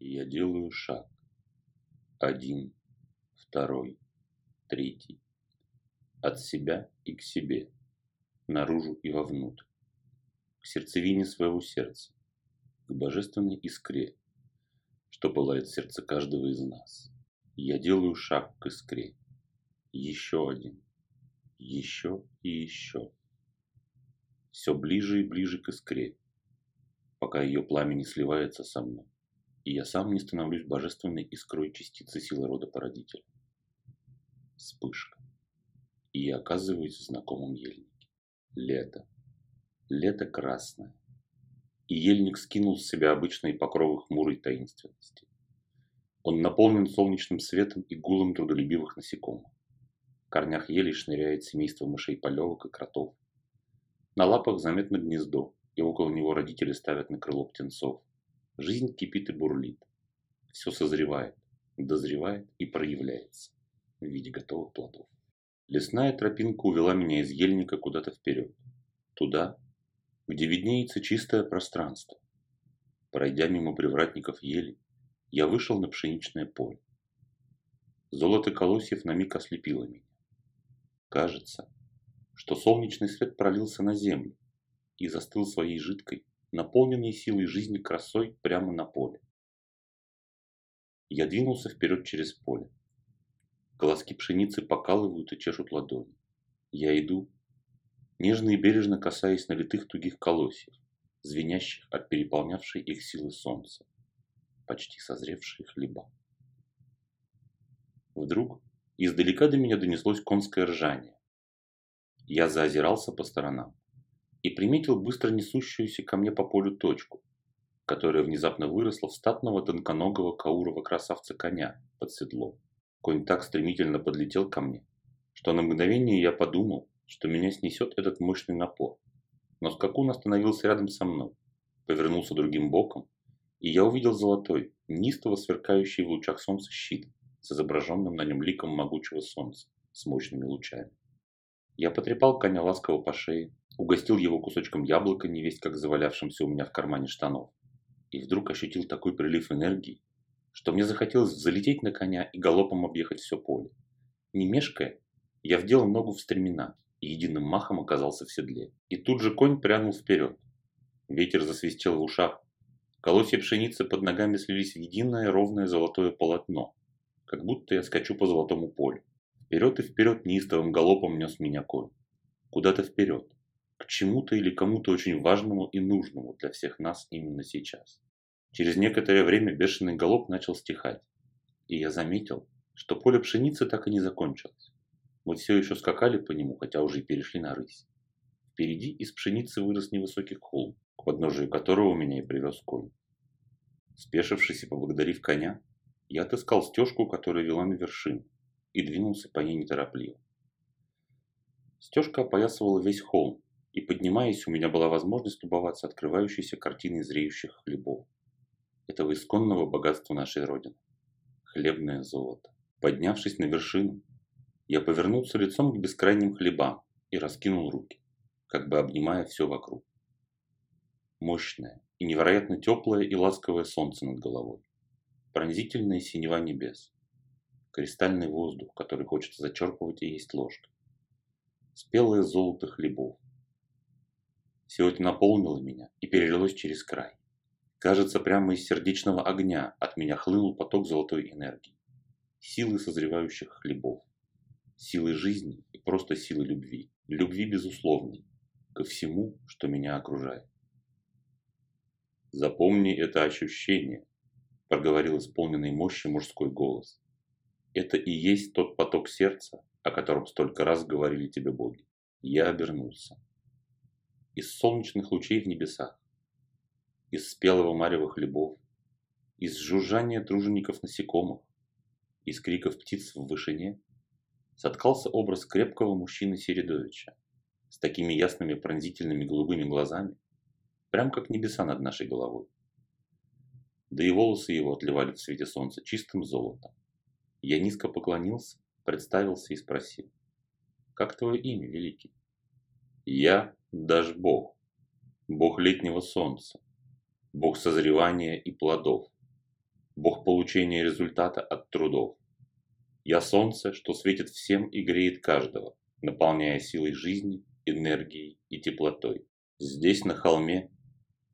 Я делаю шаг. Один, второй, третий. От себя и к себе, наружу и вовнутрь. К сердцевине своего сердца, к божественной искре, что пылает сердце каждого из нас. Я делаю шаг к искре. Еще один. Еще и еще. Все ближе и ближе к искре, пока ее пламя не сливается со мной и я сам не становлюсь божественной искрой частицы силы рода породителя. Вспышка. И я оказываюсь в знакомом ельнике. Лето. Лето красное. И ельник скинул с себя обычные покровы хмурой таинственности. Он наполнен солнечным светом и гулом трудолюбивых насекомых. В корнях ели шныряет семейство мышей-полевок и кротов. На лапах заметно гнездо, и около него родители ставят на крыло птенцов. Жизнь кипит и бурлит. Все созревает, дозревает и проявляется в виде готовых плодов. Лесная тропинка увела меня из ельника куда-то вперед. Туда, где виднеется чистое пространство. Пройдя мимо привратников ели, я вышел на пшеничное поле. Золото колосьев на миг ослепило меня. Кажется, что солнечный свет пролился на землю и застыл своей жидкой, наполненный силой жизни красой прямо на поле. Я двинулся вперед через поле. Колоски пшеницы покалывают и чешут ладони. Я иду, нежно и бережно касаясь налитых тугих колосьев, звенящих от переполнявшей их силы солнца, почти созревшие хлеба. Вдруг издалека до меня донеслось конское ржание. Я заозирался по сторонам и приметил быстро несущуюся ко мне по полю точку, которая внезапно выросла в статного тонконогого каурова красавца коня под седлом. Конь так стремительно подлетел ко мне, что на мгновение я подумал, что меня снесет этот мощный напор. Но скакун остановился рядом со мной, повернулся другим боком, и я увидел золотой, неистово сверкающий в лучах солнца щит с изображенным на нем ликом могучего солнца с мощными лучами. Я потрепал коня ласково по шее, угостил его кусочком яблока, невесть как завалявшимся у меня в кармане штанов. И вдруг ощутил такой прилив энергии, что мне захотелось залететь на коня и галопом объехать все поле. Не мешкая, я вдел ногу в стремена и единым махом оказался в седле. И тут же конь прянул вперед. Ветер засвистел в ушах. Колосья пшеницы под ногами слились в единое ровное золотое полотно, как будто я скачу по золотому полю. Вперед и вперед неистовым галопом нес меня конь. Куда-то вперед, к чему-то или кому-то очень важному и нужному для всех нас именно сейчас. Через некоторое время бешеный галоп начал стихать, и я заметил, что поле пшеницы так и не закончилось. Мы все еще скакали по нему, хотя уже и перешли на рысь. Впереди из пшеницы вырос невысокий холм, к подножию которого меня и привез конь. Спешившись и поблагодарив коня, я отыскал стежку, которая вела на вершину, и двинулся по ней неторопливо. Стежка опоясывала весь холм, и поднимаясь, у меня была возможность любоваться открывающейся картиной зреющих хлебов. Этого исконного богатства нашей Родины. Хлебное золото. Поднявшись на вершину, я повернулся лицом к бескрайним хлебам и раскинул руки, как бы обнимая все вокруг. Мощное и невероятно теплое и ласковое солнце над головой. Пронзительная синева небес. Кристальный воздух, который хочется зачерпывать и есть ложкой. Спелое золото хлебов, все это наполнило меня и перелилось через край. Кажется, прямо из сердечного огня от меня хлынул поток золотой энергии. Силы созревающих хлебов. Силы жизни и просто силы любви. Любви безусловной ко всему, что меня окружает. «Запомни это ощущение», – проговорил исполненный мощи мужской голос. «Это и есть тот поток сердца, о котором столько раз говорили тебе боги». Я обернулся из солнечных лучей в небесах, из спелого марева хлебов, из жужжания тружеников насекомых, из криков птиц в вышине, соткался образ крепкого мужчины Середовича с такими ясными пронзительными голубыми глазами, прям как небеса над нашей головой. Да и волосы его отливали в свете солнца чистым золотом. Я низко поклонился, представился и спросил, «Как твое имя, Великий?» «Я Дашь Бог, Бог летнего солнца, Бог созревания и плодов, Бог получения результата от трудов. Я солнце, что светит всем и греет каждого, наполняя силой жизни, энергией и теплотой. Здесь, на холме,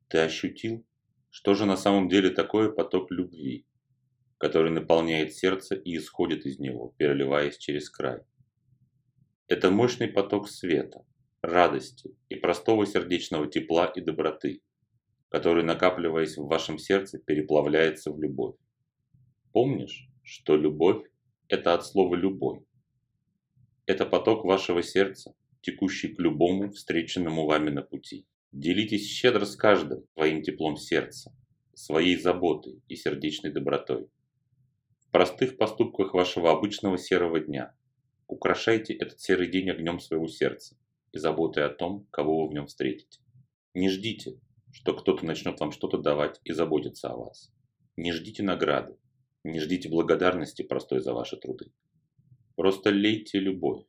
ты ощутил, что же на самом деле такое поток любви, который наполняет сердце и исходит из него, переливаясь через край. Это мощный поток света, радости и простого сердечного тепла и доброты, который, накапливаясь в вашем сердце, переплавляется в любовь. Помнишь, что любовь – это от слова «любой». Это поток вашего сердца, текущий к любому встреченному вами на пути. Делитесь щедро с каждым своим теплом сердца, своей заботой и сердечной добротой. Простых поступках вашего обычного серого дня украшайте этот серый день огнем своего сердца и заботой о том, кого вы в нем встретите. Не ждите, что кто-то начнет вам что-то давать и заботиться о вас. Не ждите награды, не ждите благодарности простой за ваши труды. Просто лейте любовь,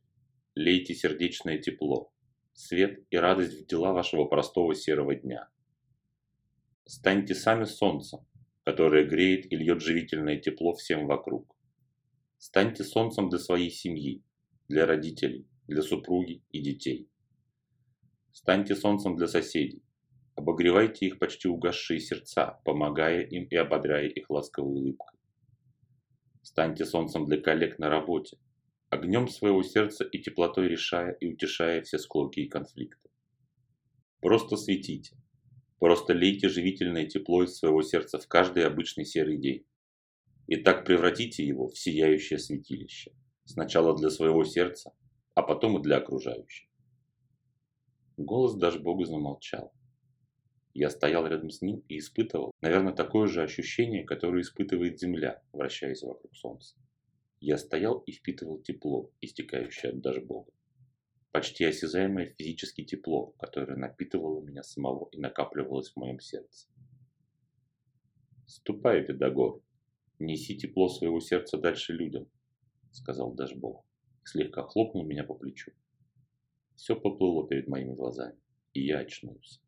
лейте сердечное тепло, свет и радость в дела вашего простого серого дня. Станьте сами солнцем, которое греет и льет живительное тепло всем вокруг. Станьте солнцем для своей семьи, для родителей, для супруги и детей. Станьте солнцем для соседей, Обогревайте их почти угасшие сердца, помогая им и ободряя их ласковой улыбкой. Станьте солнцем для коллег на работе, огнем своего сердца и теплотой решая и утешая все склоки и конфликты. Просто светите, просто лейте живительное тепло из своего сердца в каждый обычный серый день. И так превратите его в сияющее святилище, сначала для своего сердца, а потом и для окружающих. Голос даже Бога замолчал. Я стоял рядом с ним и испытывал, наверное, такое же ощущение, которое испытывает Земля, вращаясь вокруг Солнца. Я стоял и впитывал тепло, истекающее от даже Бога. Почти осязаемое физически тепло, которое напитывало меня самого и накапливалось в моем сердце. «Ступай, Видогор, неси тепло своего сердца дальше людям», — сказал даже Бог. Слегка хлопнул меня по плечу. Все поплыло перед моими глазами, и я очнулся.